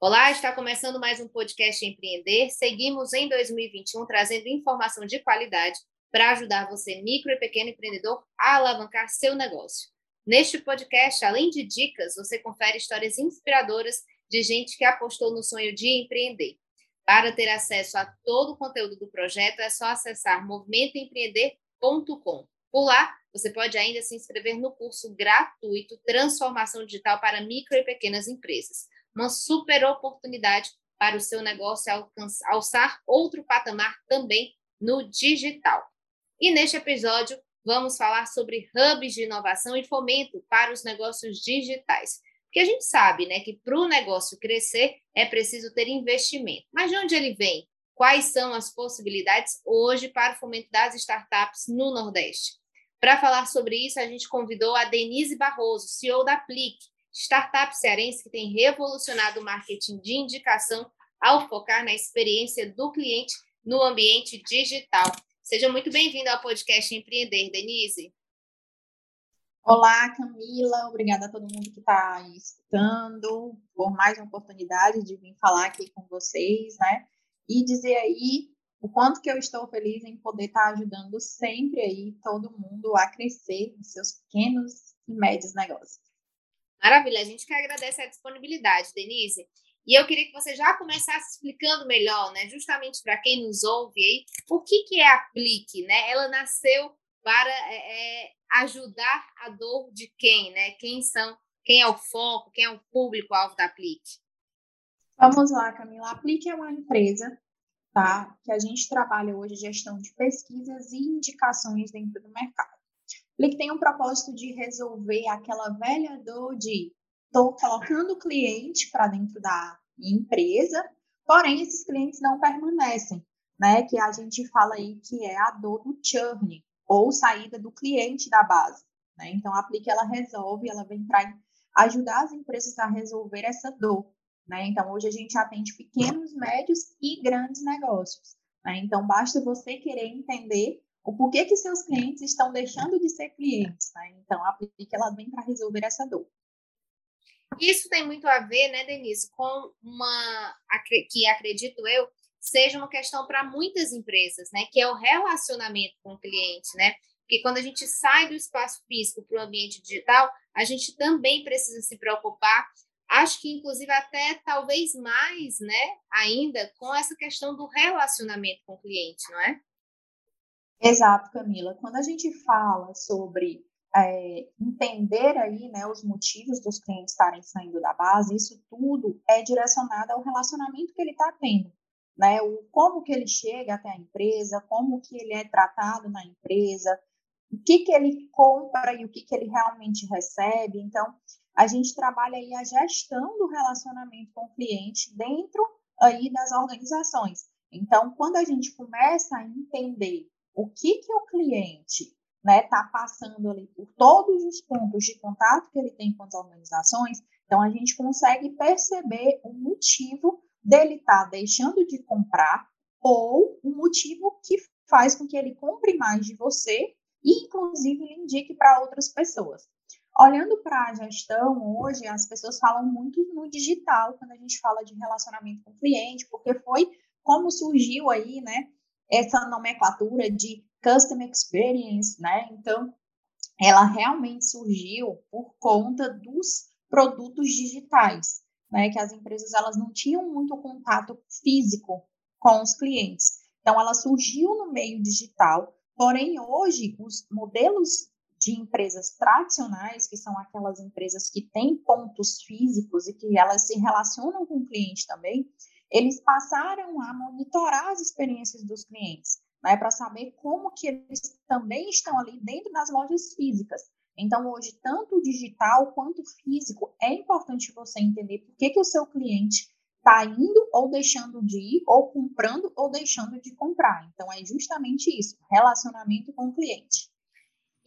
Olá, está começando mais um podcast Empreender. Seguimos em 2021 trazendo informação de qualidade para ajudar você, micro e pequeno empreendedor, a alavancar seu negócio. Neste podcast, além de dicas, você confere histórias inspiradoras de gente que apostou no sonho de empreender. Para ter acesso a todo o conteúdo do projeto, é só acessar movimentoempreender.com. Por lá, você pode ainda se inscrever no curso gratuito Transformação Digital para Micro e Pequenas Empresas uma super oportunidade para o seu negócio alcançar, alçar outro patamar também no digital. E neste episódio, vamos falar sobre hubs de inovação e fomento para os negócios digitais. Porque a gente sabe né, que para o negócio crescer é preciso ter investimento. Mas de onde ele vem? Quais são as possibilidades hoje para o fomento das startups no Nordeste? Para falar sobre isso, a gente convidou a Denise Barroso, CEO da Plique, startup cearense que tem revolucionado o marketing de indicação ao focar na experiência do cliente no ambiente digital. Seja muito bem-vindo ao podcast Empreender, Denise. Olá, Camila. Obrigada a todo mundo que está escutando por mais uma oportunidade de vir falar aqui com vocês, né? E dizer aí o quanto que eu estou feliz em poder estar tá ajudando sempre aí todo mundo a crescer nos seus pequenos e médios negócios. Maravilha, a gente que agradece a disponibilidade, Denise. E eu queria que você já começasse explicando melhor, né, justamente para quem nos ouve aí, o que, que é a Aplique, né? Ela nasceu para é, é, ajudar a dor de quem, né? Quem são, quem é o foco, quem é o público-alvo da Aplique? Vamos lá, Camila. A Aplique é uma empresa, tá? Que a gente trabalha hoje gestão de pesquisas e indicações dentro do mercado. Ele tem um propósito de resolver aquela velha dor de estou colocando o cliente para dentro da empresa, porém esses clientes não permanecem, né? Que a gente fala aí que é a dor do churn ou saída do cliente da base, né? Então a Aplique ela resolve, ela vem para ajudar as empresas a resolver essa dor, né? Então hoje a gente atende pequenos, médios e grandes negócios, né? Então basta você querer entender o porquê que seus clientes estão deixando de ser clientes, né? Então, a Aplique, ela vem para resolver essa dor. Isso tem muito a ver, né, Denise, com uma que acredito eu seja uma questão para muitas empresas, né, que é o relacionamento com o cliente, né? Porque quando a gente sai do espaço físico para o ambiente digital, a gente também precisa se preocupar, acho que inclusive até talvez mais, né, ainda com essa questão do relacionamento com o cliente, não é? Exato, Camila. Quando a gente fala sobre é, entender aí, né, os motivos dos clientes estarem saindo da base, isso tudo é direcionado ao relacionamento que ele está tendo, né, o como que ele chega até a empresa, como que ele é tratado na empresa, o que que ele compra e o que que ele realmente recebe. Então, a gente trabalha aí a gestão do relacionamento com o cliente dentro aí das organizações. Então, quando a gente começa a entender o que, que o cliente está né, tá passando ali por todos os pontos de contato que ele tem com as organizações, então a gente consegue perceber o motivo dele estar tá deixando de comprar ou o motivo que faz com que ele compre mais de você e, inclusive, lhe indique para outras pessoas. Olhando para a gestão, hoje as pessoas falam muito no digital quando a gente fala de relacionamento com o cliente, porque foi como surgiu aí, né, essa nomenclatura de Custom Experience, né? Então, ela realmente surgiu por conta dos produtos digitais, né? Que as empresas elas não tinham muito contato físico com os clientes. Então, ela surgiu no meio digital. Porém, hoje, os modelos de empresas tradicionais, que são aquelas empresas que têm pontos físicos e que elas se relacionam com o cliente também, eles passaram a monitorar as experiências dos clientes, né, para saber como que eles também estão ali dentro das lojas físicas. Então, hoje, tanto o digital quanto o físico, é importante você entender por que, que o seu cliente está indo ou deixando de ir, ou comprando ou deixando de comprar. Então, é justamente isso, relacionamento com o cliente.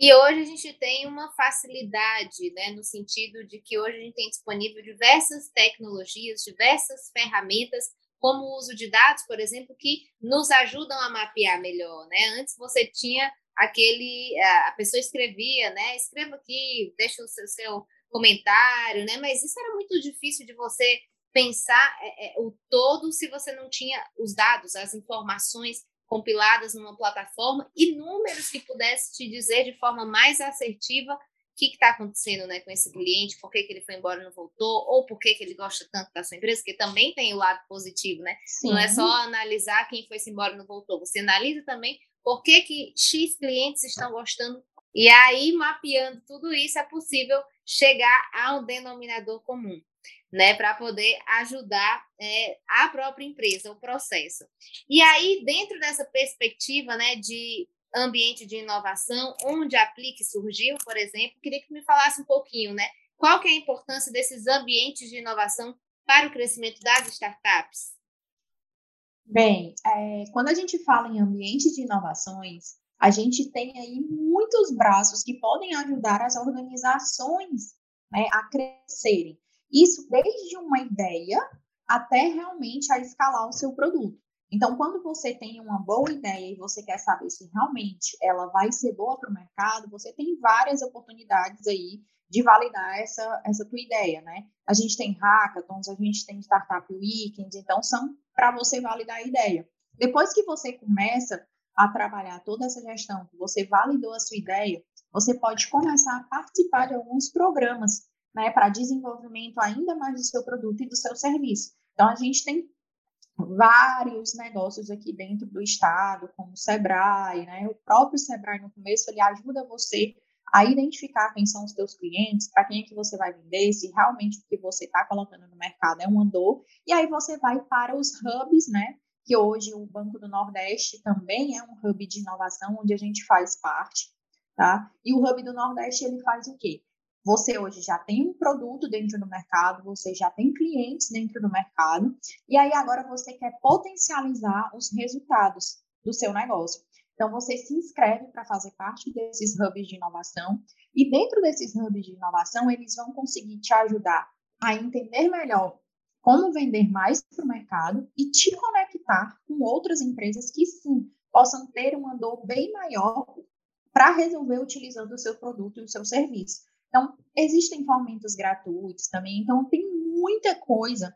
E hoje a gente tem uma facilidade, né, no sentido de que hoje a gente tem disponível diversas tecnologias, diversas ferramentas, como o uso de dados, por exemplo, que nos ajudam a mapear melhor, né? Antes você tinha aquele, a pessoa escrevia, né? Escreva aqui, deixa o seu, seu comentário, né? Mas isso era muito difícil de você pensar é, é, o todo se você não tinha os dados, as informações compiladas numa plataforma e números que pudesse te dizer de forma mais assertiva o que está acontecendo né, com esse cliente, por que, que ele foi embora e não voltou, ou por que, que ele gosta tanto da sua empresa, que também tem o lado positivo, né? Sim. Não é só analisar quem foi embora e não voltou, você analisa também por que, que X clientes estão gostando. E aí, mapeando tudo isso, é possível chegar a um denominador comum né, para poder ajudar é, a própria empresa, o processo. E aí, dentro dessa perspectiva, né, de ambiente de inovação, onde a Aplique surgiu, por exemplo, queria que me falasse um pouquinho, né, qual que é a importância desses ambientes de inovação para o crescimento das startups? Bem, é, quando a gente fala em ambiente de inovações, a gente tem aí muitos braços que podem ajudar as organizações né, a crescerem. Isso desde uma ideia até realmente a escalar o seu produto. Então, quando você tem uma boa ideia e você quer saber se realmente ela vai ser boa para o mercado, você tem várias oportunidades aí de validar essa, essa tua ideia, né? A gente tem hackathons, a gente tem startup weekends, então são para você validar a ideia. Depois que você começa a trabalhar toda essa gestão, que você validou a sua ideia, você pode começar a participar de alguns programas né, para desenvolvimento ainda mais do seu produto e do seu serviço. Então, a gente tem vários negócios aqui dentro do estado, como o Sebrae, né? O próprio Sebrae no começo ele ajuda você a identificar quem são os seus clientes, para quem é que você vai vender, se realmente o que você está colocando no mercado é um andor, e aí você vai para os hubs, né? Que hoje o Banco do Nordeste também é um hub de inovação onde a gente faz parte, tá? E o Hub do Nordeste ele faz o quê? Você hoje já tem um produto dentro do mercado, você já tem clientes dentro do mercado, e aí agora você quer potencializar os resultados do seu negócio. Então, você se inscreve para fazer parte desses hubs de inovação, e dentro desses hubs de inovação, eles vão conseguir te ajudar a entender melhor como vender mais para o mercado e te conectar com outras empresas que sim possam ter um andor bem maior para resolver utilizando o seu produto e o seu serviço. Então, existem fomentos gratuitos também, então tem muita coisa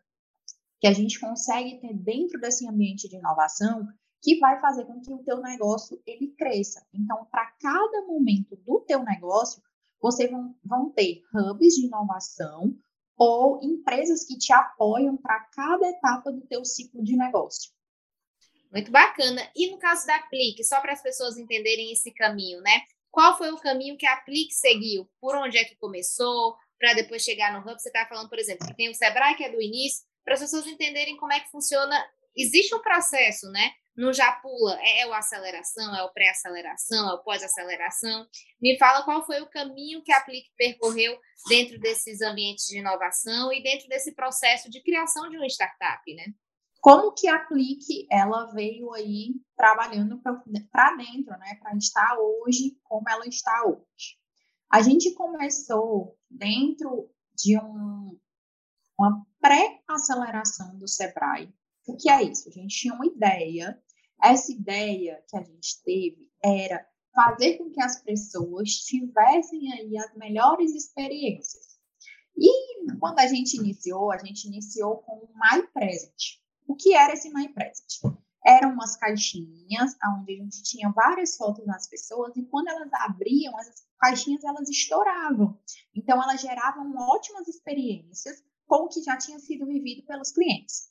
que a gente consegue ter dentro desse ambiente de inovação que vai fazer com que o teu negócio ele cresça. Então, para cada momento do teu negócio, você vão, vão ter hubs de inovação ou empresas que te apoiam para cada etapa do teu ciclo de negócio. Muito bacana. E no caso da Aplique, só para as pessoas entenderem esse caminho, né? Qual foi o caminho que a Aplique seguiu? Por onde é que começou? Para depois chegar no Hub? Você está falando, por exemplo, que tem o Sebrae, que é do início, para as pessoas entenderem como é que funciona. Existe um processo, né? No já pula, é, é o aceleração, é o pré-aceleração, é o pós-aceleração. Me fala qual foi o caminho que a Aplique percorreu dentro desses ambientes de inovação e dentro desse processo de criação de uma startup, né? Como que a Clique ela veio aí trabalhando para dentro, né, para estar hoje como ela está hoje. A gente começou dentro de um, uma pré-aceleração do Sebrae. O que é isso? A gente tinha uma ideia. Essa ideia que a gente teve era fazer com que as pessoas tivessem aí as melhores experiências. E quando a gente iniciou, a gente iniciou com o My Present. O que era esse My Present? Eram umas caixinhas onde a gente tinha várias fotos das pessoas e quando elas abriam, as caixinhas elas estouravam. Então elas geravam ótimas experiências com o que já tinha sido vivido pelos clientes.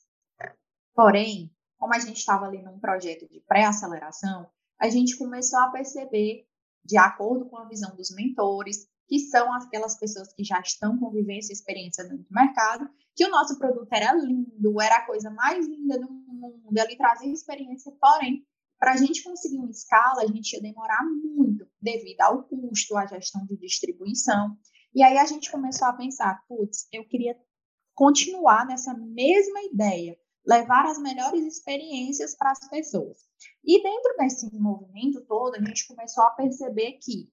Porém, como a gente estava ali num projeto de pré-aceleração, a gente começou a perceber, de acordo com a visão dos mentores, que são aquelas pessoas que já estão com vivência e experiência dentro do mercado, que o nosso produto era lindo, era a coisa mais linda do mundo, ele trazia experiência, porém, para a gente conseguir uma escala, a gente ia demorar muito, devido ao custo, à gestão de distribuição. E aí a gente começou a pensar, putz, eu queria continuar nessa mesma ideia, levar as melhores experiências para as pessoas. E dentro desse movimento todo, a gente começou a perceber que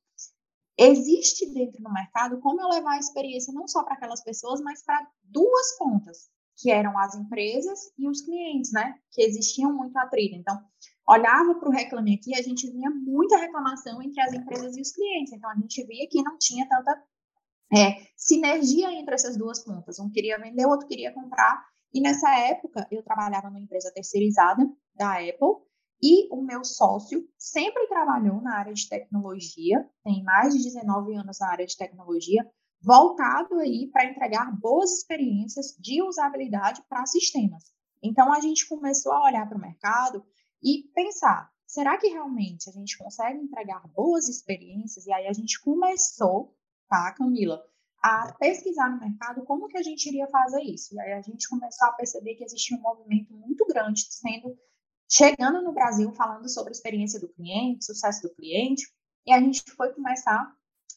existe dentro do mercado como eu levar a experiência não só para aquelas pessoas, mas para duas pontas, que eram as empresas e os clientes, né? Que existiam muito atrito. Então, olhava para o Reclame Aqui, a gente via muita reclamação entre as empresas e os clientes. Então, a gente via que não tinha tanta é, sinergia entre essas duas pontas. Um queria vender, o outro queria comprar. E nessa época, eu trabalhava numa empresa terceirizada da Apple, e o meu sócio sempre trabalhou na área de tecnologia, tem mais de 19 anos na área de tecnologia, voltado aí para entregar boas experiências de usabilidade para sistemas. Então a gente começou a olhar para o mercado e pensar, será que realmente a gente consegue entregar boas experiências? E aí a gente começou, tá, Camila, a pesquisar no mercado como que a gente iria fazer isso. E aí a gente começou a perceber que existia um movimento muito grande sendo chegando no Brasil falando sobre a experiência do cliente, sucesso do cliente, e a gente foi começar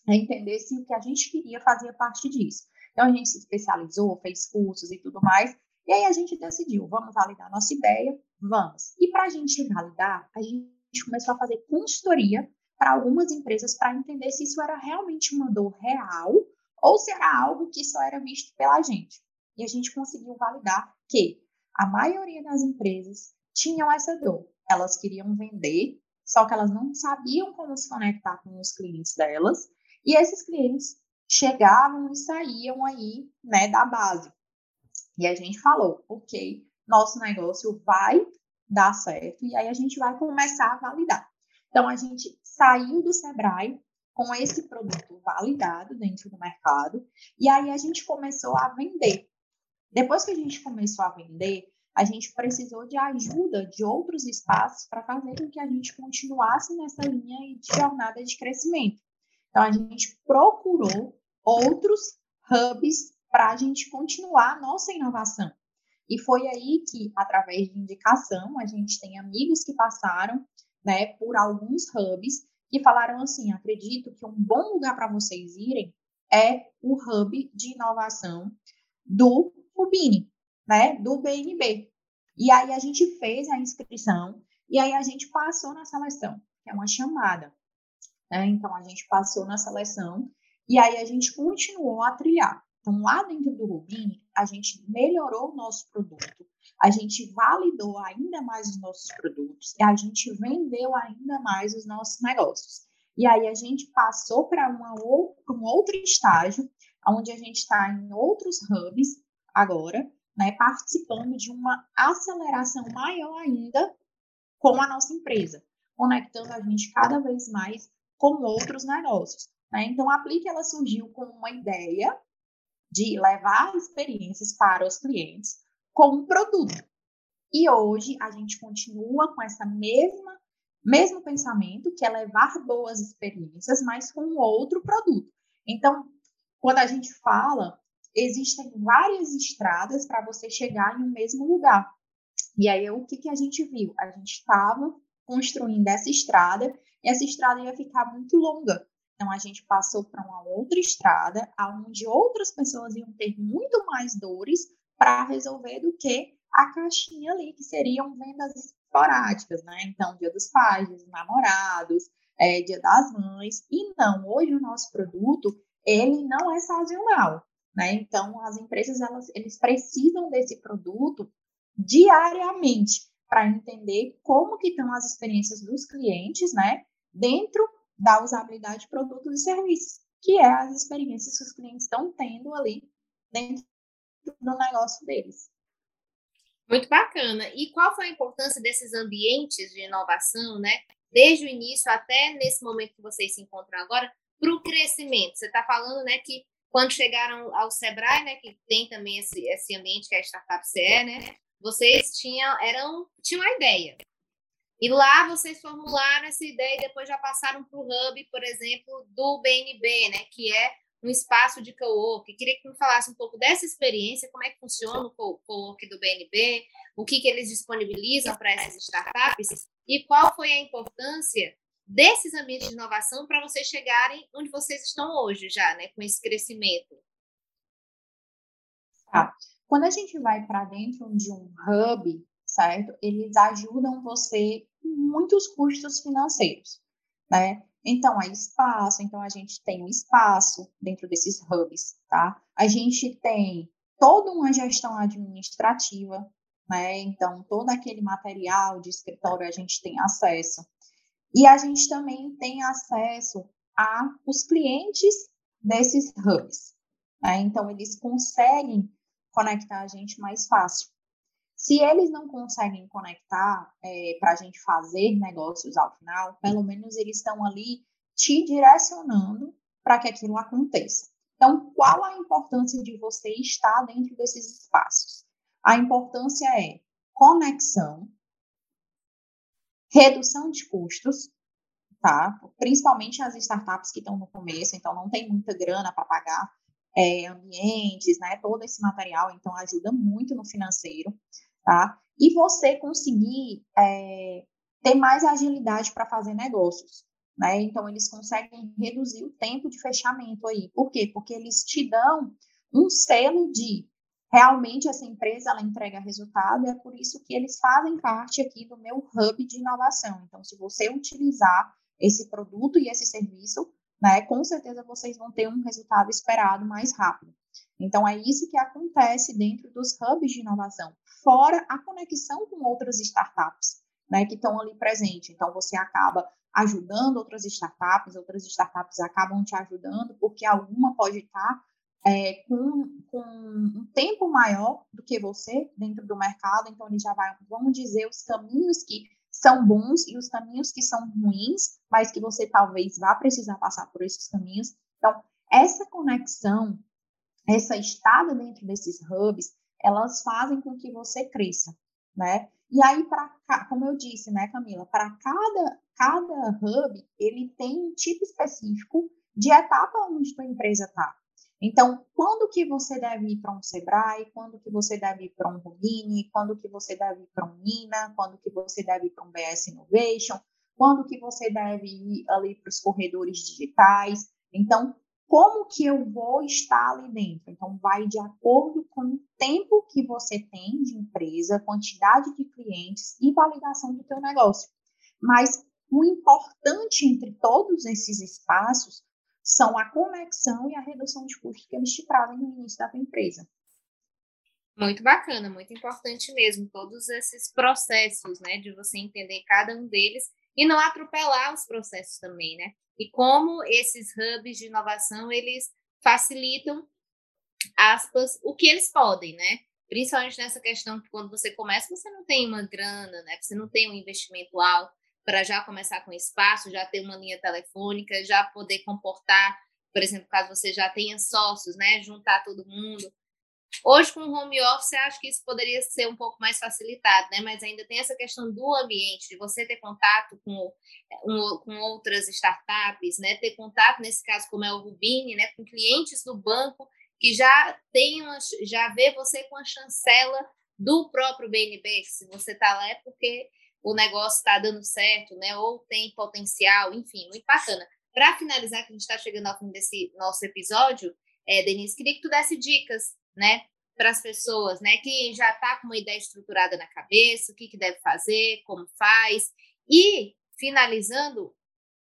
a entender se o que a gente queria fazia parte disso. Então a gente se especializou, fez cursos e tudo mais, e aí a gente decidiu, vamos validar nossa ideia, vamos. E para a gente validar, a gente começou a fazer consultoria para algumas empresas para entender se isso era realmente uma dor real ou se era algo que só era visto pela gente. E a gente conseguiu validar que a maioria das empresas tinham essa dor. Elas queriam vender, só que elas não sabiam como se conectar com os clientes delas, e esses clientes chegavam e saíam aí, né, da base. E a gente falou, ok, nosso negócio vai dar certo, e aí a gente vai começar a validar. Então, a gente saiu do Sebrae com esse produto validado dentro do mercado, e aí a gente começou a vender. Depois que a gente começou a vender, a gente precisou de ajuda de outros espaços para fazer com que a gente continuasse nessa linha de jornada de crescimento. Então, a gente procurou outros hubs para a gente continuar a nossa inovação. E foi aí que, através de indicação, a gente tem amigos que passaram né, por alguns hubs que falaram assim: acredito que um bom lugar para vocês irem é o hub de inovação do Rubini né, do BNB. E aí a gente fez a inscrição e aí a gente passou na seleção, que é uma chamada. Né? Então a gente passou na seleção e aí a gente continuou a trilhar. Então lá dentro do Rubini, a gente melhorou o nosso produto, a gente validou ainda mais os nossos produtos e a gente vendeu ainda mais os nossos negócios. E aí a gente passou para um outro estágio, onde a gente está em outros hubs agora, né, participando de uma aceleração maior ainda com a nossa empresa, conectando a gente cada vez mais com outros negócios. Né? Então, a Aplique ela surgiu com uma ideia de levar experiências para os clientes com um produto. E hoje a gente continua com essa mesma mesmo pensamento, que é levar boas experiências, mas com outro produto. Então, quando a gente fala existem várias estradas para você chegar em um mesmo lugar. E aí, o que, que a gente viu? A gente estava construindo essa estrada e essa estrada ia ficar muito longa. Então, a gente passou para uma outra estrada, onde outras pessoas iam ter muito mais dores para resolver do que a caixinha ali, que seriam vendas esporádicas, né? Então, dia dos pais, dos namorados, é, dia das mães. E não, hoje o nosso produto, ele não é sazonal. Né? Então, as empresas elas, eles precisam desse produto diariamente para entender como que estão as experiências dos clientes, né, dentro da usabilidade de produtos e serviços, que é as experiências que os clientes estão tendo ali dentro do negócio deles. Muito bacana. E qual foi a importância desses ambientes de inovação, né? Desde o início até nesse momento que vocês se encontram agora, para o crescimento. Você está falando, né, que quando chegaram ao Sebrae, né, que tem também esse, esse ambiente que é a Startup CE, né, vocês tinham, eram, tinham uma ideia. E lá vocês formularam essa ideia e depois já passaram para o hub, por exemplo, do BNB, né, que é um espaço de co-work. Queria que me falasse um pouco dessa experiência, como é que funciona o co-work do BNB, o que, que eles disponibilizam para essas startups e qual foi a importância desses ambientes de inovação para vocês chegarem onde vocês estão hoje já, né, com esse crescimento? Tá. Quando a gente vai para dentro de um hub, certo? Eles ajudam você com muitos custos financeiros, né? Então, é espaço, então a gente tem um espaço dentro desses hubs, tá? A gente tem toda uma gestão administrativa, né? Então, todo aquele material de escritório a gente tem acesso. E a gente também tem acesso a os clientes desses hubs. Né? Então, eles conseguem conectar a gente mais fácil. Se eles não conseguem conectar é, para a gente fazer negócios ao final, pelo menos eles estão ali te direcionando para que aquilo aconteça. Então, qual a importância de você estar dentro desses espaços? A importância é conexão, redução de custos, tá? Principalmente as startups que estão no começo, então não tem muita grana para pagar é, ambientes, né? Todo esse material, então ajuda muito no financeiro, tá? E você conseguir é, ter mais agilidade para fazer negócios, né? Então eles conseguem reduzir o tempo de fechamento aí. Por quê? Porque eles te dão um selo de realmente essa empresa ela entrega resultado, é por isso que eles fazem parte aqui do meu hub de inovação. Então, se você utilizar esse produto e esse serviço, né, com certeza vocês vão ter um resultado esperado mais rápido. Então, é isso que acontece dentro dos hubs de inovação, fora a conexão com outras startups, né, que estão ali presentes. Então, você acaba ajudando outras startups, outras startups acabam te ajudando, porque alguma pode estar é, com, com, um tempo maior do que você dentro do mercado, então eles já vai, vamos dizer, os caminhos que são bons e os caminhos que são ruins, mas que você talvez vá precisar passar por esses caminhos. Então, essa conexão, essa estada dentro desses hubs, elas fazem com que você cresça, né? E aí, para como eu disse, né, Camila, para cada, cada hub, ele tem um tipo específico de etapa onde a empresa está. Então, quando que você deve ir para um Sebrae, quando que você deve ir para um Rubini, quando que você deve ir para um Nina, quando que você deve ir para um BS Innovation, quando que você deve ir ali para os corredores digitais. Então, como que eu vou estar ali dentro? Então, vai de acordo com o tempo que você tem de empresa, quantidade de clientes e validação do teu negócio. Mas o importante entre todos esses espaços são a conexão e a redução de custos que eles te trazem no início da tua empresa. Muito bacana, muito importante mesmo, todos esses processos, né, de você entender cada um deles e não atropelar os processos também, né? E como esses hubs de inovação, eles facilitam, aspas, o que eles podem, né? Principalmente nessa questão que quando você começa, você não tem uma grana, né? Você não tem um investimento alto, para já começar com espaço, já ter uma linha telefônica, já poder comportar, por exemplo, caso você já tenha sócios, né, juntar todo mundo. Hoje, com o home office, acho que isso poderia ser um pouco mais facilitado, né? Mas ainda tem essa questão do ambiente, de você ter contato com, um, com outras startups, né? Ter contato, nesse caso, como é o Rubini, né? Com clientes do banco que já tem uma, já vê você com a chancela do próprio BNB. Se você está lá é porque o negócio está dando certo, né? Ou tem potencial, enfim, muito bacana. Para finalizar, que a gente está chegando ao fim desse nosso episódio, é, Denise, queria que tu desse dicas, né? Para as pessoas, né? Que já está com uma ideia estruturada na cabeça, o que, que deve fazer, como faz. E, finalizando,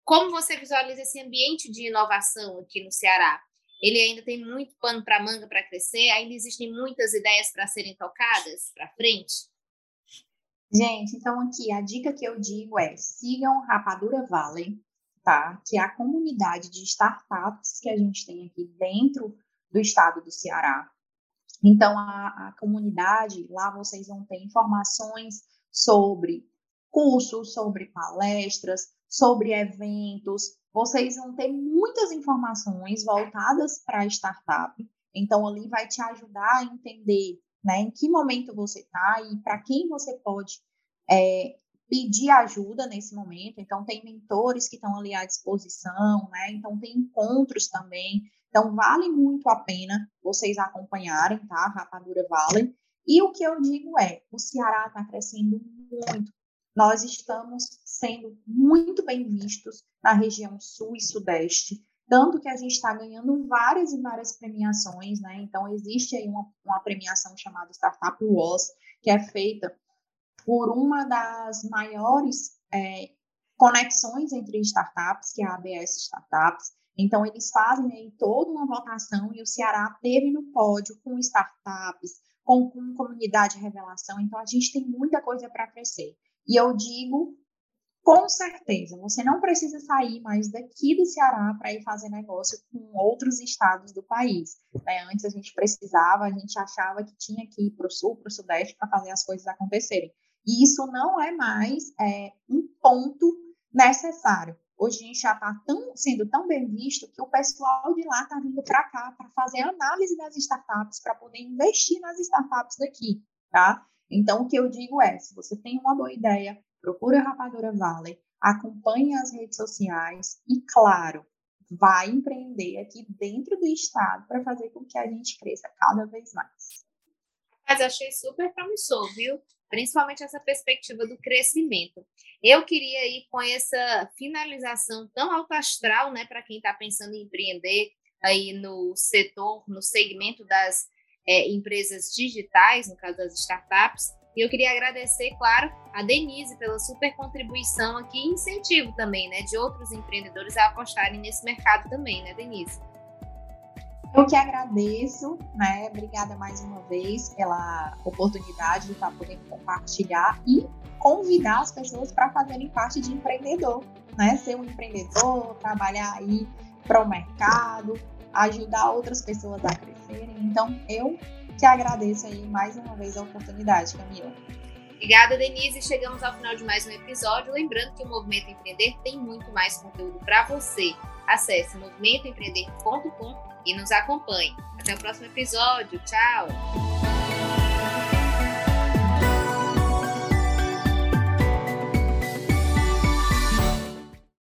como você visualiza esse ambiente de inovação aqui no Ceará? Ele ainda tem muito pano para manga para crescer? Ainda existem muitas ideias para serem tocadas para frente? Gente, então aqui a dica que eu digo é sigam Rapadura Valley, tá? Que é a comunidade de startups que a gente tem aqui dentro do estado do Ceará. Então, a, a comunidade, lá vocês vão ter informações sobre cursos, sobre palestras, sobre eventos. Vocês vão ter muitas informações voltadas para a startup. Então, ali vai te ajudar a entender né? Em que momento você está e para quem você pode é, pedir ajuda nesse momento. Então, tem mentores que estão ali à disposição, né? Então, tem encontros também. Então, vale muito a pena vocês acompanharem, tá? Rapadura Valley. E o que eu digo é, o Ceará está crescendo muito. Nós estamos sendo muito bem vistos na região sul e sudeste. Tanto que a gente está ganhando várias e várias premiações, né? Então, existe aí uma, uma premiação chamada Startup Wars, que é feita por uma das maiores é, conexões entre startups, que é a ABS Startups. Então, eles fazem aí toda uma votação e o Ceará teve no pódio com startups, com, com comunidade de revelação. Então, a gente tem muita coisa para crescer. E eu digo com certeza, você não precisa sair mais daqui do Ceará para ir fazer negócio com outros estados do país. Né? Antes a gente precisava, a gente achava que tinha que ir para o sul, para o sudeste, para fazer as coisas acontecerem. E isso não é mais é, um ponto necessário. Hoje a gente já está sendo tão bem visto que o pessoal de lá está vindo para cá para fazer análise das startups, para poder investir nas startups daqui, tá? Então, o que eu digo é, se você tem uma boa ideia, procure a Rapadura Valley, acompanhe as redes sociais e, claro, vai empreender aqui dentro do estado para fazer com que a gente cresça cada vez mais. Mas achei super promissor, viu? Principalmente essa perspectiva do crescimento. Eu queria ir com essa finalização tão alto astral, né, para quem está pensando em empreender aí no setor, no segmento das é, empresas digitais, no caso das startups, e eu queria agradecer, claro, a Denise pela super contribuição aqui e incentivo também, né, de outros empreendedores a apostarem nesse mercado também, né, Denise? Eu que agradeço, né? Obrigada mais uma vez pela oportunidade de estar podendo compartilhar e convidar as pessoas para fazerem parte de empreendedor, né? Ser um empreendedor, trabalhar aí para o mercado, ajudar outras pessoas a crescerem. Então, eu te agradeço aí mais uma vez a oportunidade, Camila. Obrigada, Denise. Chegamos ao final de mais um episódio. Lembrando que o Movimento Empreender tem muito mais conteúdo para você. Acesse movimentoempreender.com e nos acompanhe. Até o próximo episódio. Tchau!